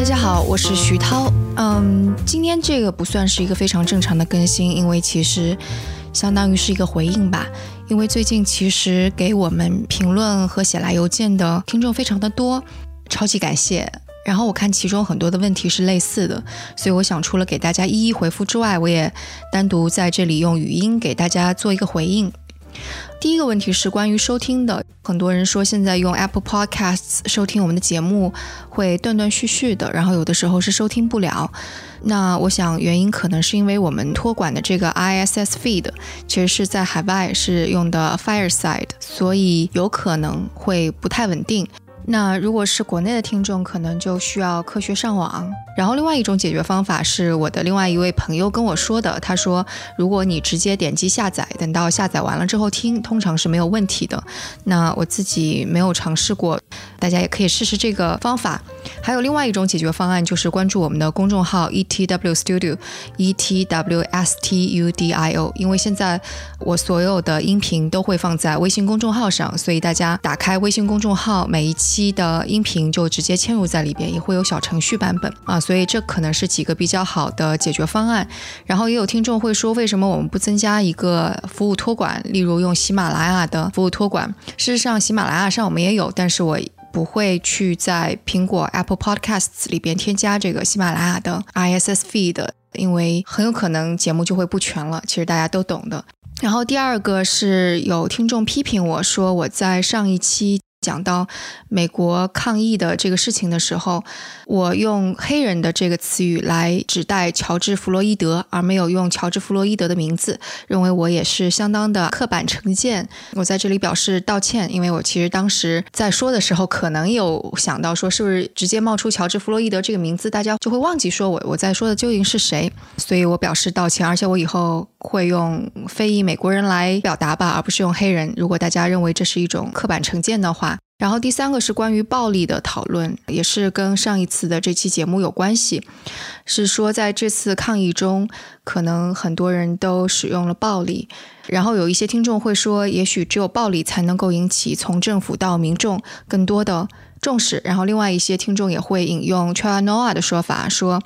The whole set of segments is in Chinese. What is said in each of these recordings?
大家好，我是徐涛。嗯，今天这个不算是一个非常正常的更新，因为其实相当于是一个回应吧。因为最近其实给我们评论和写来邮件的听众非常的多，超级感谢。然后我看其中很多的问题是类似的，所以我想除了给大家一一回复之外，我也单独在这里用语音给大家做一个回应。第一个问题是关于收听的，很多人说现在用 Apple Podcasts 收听我们的节目会断断续续的，然后有的时候是收听不了。那我想原因可能是因为我们托管的这个 ISS feed 其实是在海外是用的 Fireside，所以有可能会不太稳定。那如果是国内的听众，可能就需要科学上网。然后另外一种解决方法是我的另外一位朋友跟我说的，他说如果你直接点击下载，等到下载完了之后听，通常是没有问题的。那我自己没有尝试过，大家也可以试试这个方法。还有另外一种解决方案就是关注我们的公众号 ETW Studio，E T W S T U D I O，因为现在我所有的音频都会放在微信公众号上，所以大家打开微信公众号，每一期的音频就直接嵌入在里边，也会有小程序版本啊。所以这可能是几个比较好的解决方案。然后也有听众会说，为什么我们不增加一个服务托管，例如用喜马拉雅的服务托管？事实上，喜马拉雅上我们也有，但是我不会去在苹果 Apple Podcasts 里边添加这个喜马拉雅的 ISS feed，因为很有可能节目就会不全了。其实大家都懂的。然后第二个是有听众批评我说，我在上一期。讲到美国抗议的这个事情的时候，我用黑人的这个词语来指代乔治·弗洛伊德，而没有用乔治·弗洛伊德的名字，认为我也是相当的刻板成见。我在这里表示道歉，因为我其实当时在说的时候，可能有想到说是不是直接冒出乔治·弗洛伊德这个名字，大家就会忘记说我我在说的究竟是谁，所以我表示道歉，而且我以后会用非裔美国人来表达吧，而不是用黑人。如果大家认为这是一种刻板成见的话。然后第三个是关于暴力的讨论，也是跟上一次的这期节目有关系，是说在这次抗议中，可能很多人都使用了暴力，然后有一些听众会说，也许只有暴力才能够引起从政府到民众更多的。重视，然后另外一些听众也会引用 c h a r n o a 的说法，说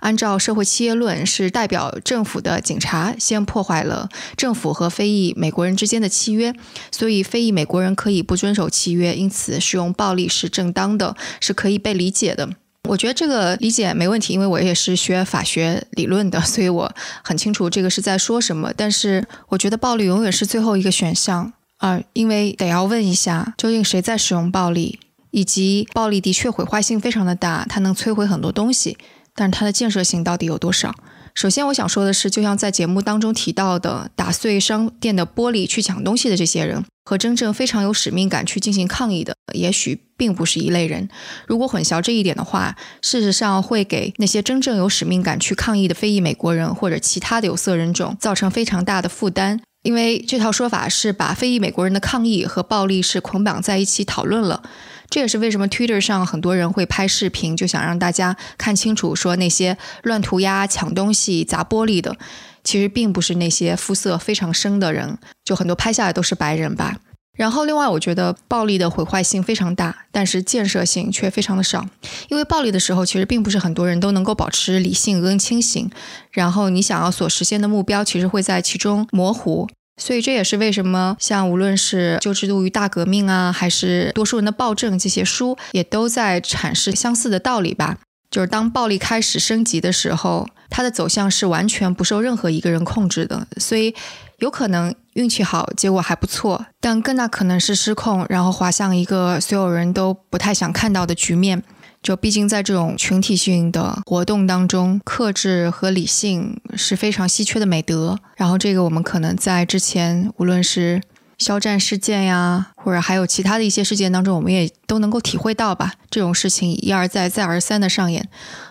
按照社会契约论，是代表政府的警察先破坏了政府和非裔美国人之间的契约，所以非裔美国人可以不遵守契约，因此使用暴力是正当的，是可以被理解的。我觉得这个理解没问题，因为我也是学法学理论的，所以我很清楚这个是在说什么。但是我觉得暴力永远是最后一个选项啊，因为得要问一下，究竟谁在使用暴力？以及暴力的确毁坏性非常的大，它能摧毁很多东西，但是它的建设性到底有多少？首先，我想说的是，就像在节目当中提到的，打碎商店的玻璃去抢东西的这些人，和真正非常有使命感去进行抗议的，也许并不是一类人。如果混淆这一点的话，事实上会给那些真正有使命感去抗议的非裔美国人或者其他的有色人种造成非常大的负担，因为这套说法是把非裔美国人的抗议和暴力是捆绑在一起讨论了。这也是为什么 Twitter 上很多人会拍视频，就想让大家看清楚，说那些乱涂鸦、抢东西、砸玻璃的，其实并不是那些肤色非常深的人，就很多拍下来都是白人吧。然后，另外我觉得暴力的毁坏性非常大，但是建设性却非常的少，因为暴力的时候，其实并不是很多人都能够保持理性跟清醒，然后你想要所实现的目标，其实会在其中模糊。所以这也是为什么，像无论是《旧制度与大革命》啊，还是《多数人的暴政》这些书，也都在阐释相似的道理吧。就是当暴力开始升级的时候，它的走向是完全不受任何一个人控制的。所以有可能运气好，结果还不错，但更大可能是失控，然后滑向一个所有人都不太想看到的局面。就毕竟在这种群体性的活动当中，克制和理性是非常稀缺的美德。然后这个我们可能在之前无论是肖战事件呀，或者还有其他的一些事件当中，我们也都能够体会到吧。这种事情一而再、再而三的上演，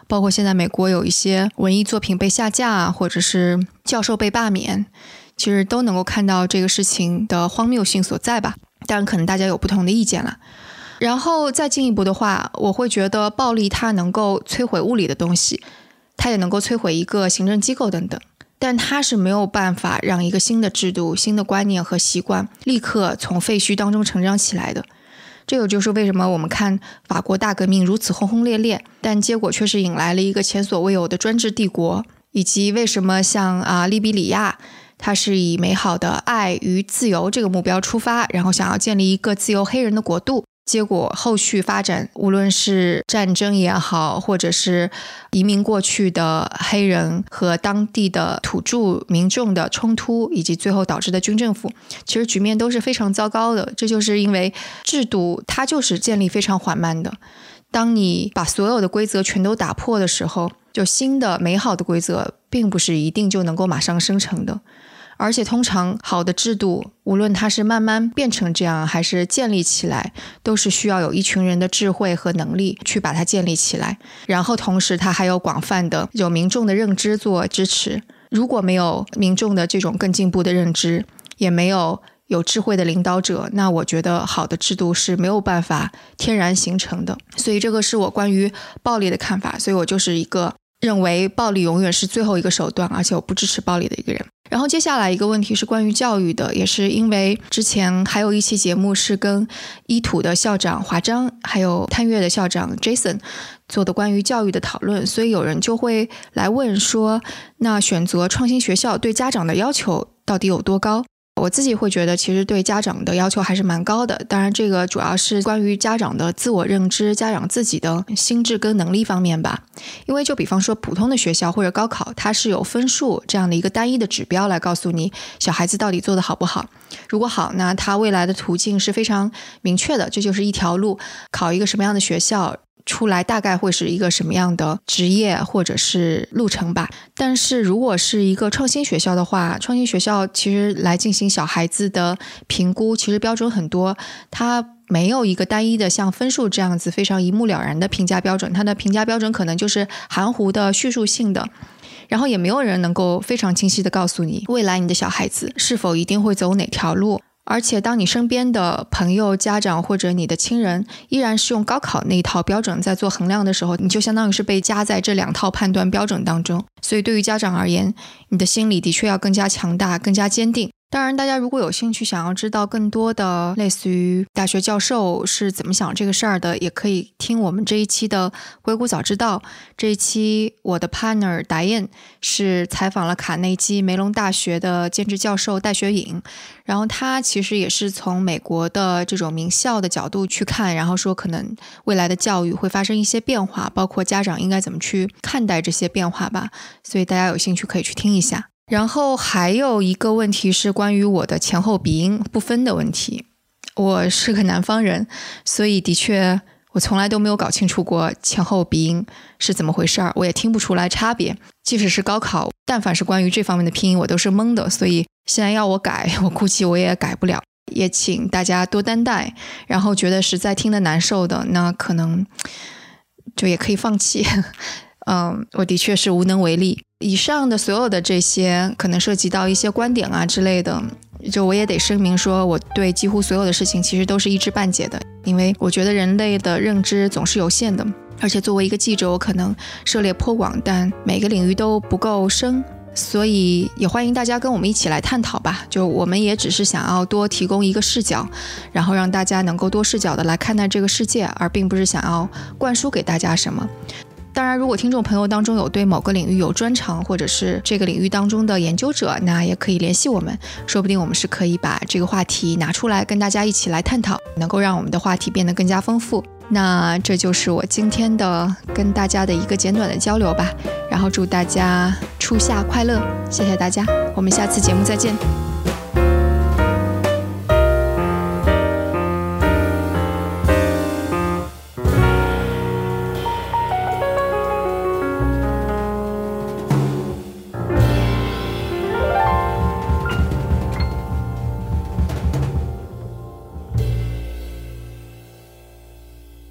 包括现在美国有一些文艺作品被下架，或者是教授被罢免，其实都能够看到这个事情的荒谬性所在吧。当然，可能大家有不同的意见了。然后再进一步的话，我会觉得暴力它能够摧毁物理的东西，它也能够摧毁一个行政机构等等，但它是没有办法让一个新的制度、新的观念和习惯立刻从废墟当中成长起来的。这个就是为什么我们看法国大革命如此轰轰烈烈，但结果却是引来了一个前所未有的专制帝国，以及为什么像啊利比里亚，它是以美好的爱与自由这个目标出发，然后想要建立一个自由黑人的国度。结果后续发展，无论是战争也好，或者是移民过去的黑人和当地的土著民众的冲突，以及最后导致的军政府，其实局面都是非常糟糕的。这就是因为制度它就是建立非常缓慢的。当你把所有的规则全都打破的时候，就新的美好的规则并不是一定就能够马上生成的。而且，通常好的制度，无论它是慢慢变成这样，还是建立起来，都是需要有一群人的智慧和能力去把它建立起来。然后，同时它还有广泛的有民众的认知做支持。如果没有民众的这种更进步的认知，也没有有智慧的领导者，那我觉得好的制度是没有办法天然形成的。所以，这个是我关于暴力的看法。所以我就是一个认为暴力永远是最后一个手段，而且我不支持暴力的一个人。然后接下来一个问题是关于教育的，也是因为之前还有一期节目是跟一土的校长华章，还有探月的校长 Jason 做的关于教育的讨论，所以有人就会来问说，那选择创新学校对家长的要求到底有多高？我自己会觉得，其实对家长的要求还是蛮高的。当然，这个主要是关于家长的自我认知、家长自己的心智跟能力方面吧。因为就比方说，普通的学校或者高考，它是有分数这样的一个单一的指标来告诉你小孩子到底做得好不好。如果好，那他未来的途径是非常明确的，这就是一条路，考一个什么样的学校。出来大概会是一个什么样的职业或者是路程吧。但是如果是一个创新学校的话，创新学校其实来进行小孩子的评估，其实标准很多，它没有一个单一的像分数这样子非常一目了然的评价标准，它的评价标准可能就是含糊的叙述性的，然后也没有人能够非常清晰的告诉你未来你的小孩子是否一定会走哪条路。而且，当你身边的朋友、家长或者你的亲人依然是用高考那一套标准在做衡量的时候，你就相当于是被夹在这两套判断标准当中。所以，对于家长而言，你的心理的确要更加强大、更加坚定。当然，大家如果有兴趣想要知道更多的类似于大学教授是怎么想这个事儿的，也可以听我们这一期的《硅谷早知道》。这一期我的 partner Diane 是采访了卡内基梅隆大学的兼职教授戴学颖，然后他其实也是从美国的这种名校的角度去看，然后说可能未来的教育会发生一些变化，包括家长应该怎么去看待这些变化吧。所以大家有兴趣可以去听一下。然后还有一个问题是关于我的前后鼻音不分的问题。我是个南方人，所以的确我从来都没有搞清楚过前后鼻音是怎么回事儿，我也听不出来差别。即使是高考，但凡是关于这方面的拼音，我都是懵的。所以现在要我改，我估计我也改不了。也请大家多担待。然后觉得实在听得难受的，那可能就也可以放弃。嗯，我的确是无能为力。以上的所有的这些，可能涉及到一些观点啊之类的，就我也得声明说，我对几乎所有的事情其实都是一知半解的，因为我觉得人类的认知总是有限的，而且作为一个记者，我可能涉猎颇广，但每个领域都不够深，所以也欢迎大家跟我们一起来探讨吧。就我们也只是想要多提供一个视角，然后让大家能够多视角的来看待这个世界，而并不是想要灌输给大家什么。当然，如果听众朋友当中有对某个领域有专长，或者是这个领域当中的研究者，那也可以联系我们，说不定我们是可以把这个话题拿出来跟大家一起来探讨，能够让我们的话题变得更加丰富。那这就是我今天的跟大家的一个简短的交流吧。然后祝大家初夏快乐，谢谢大家，我们下次节目再见。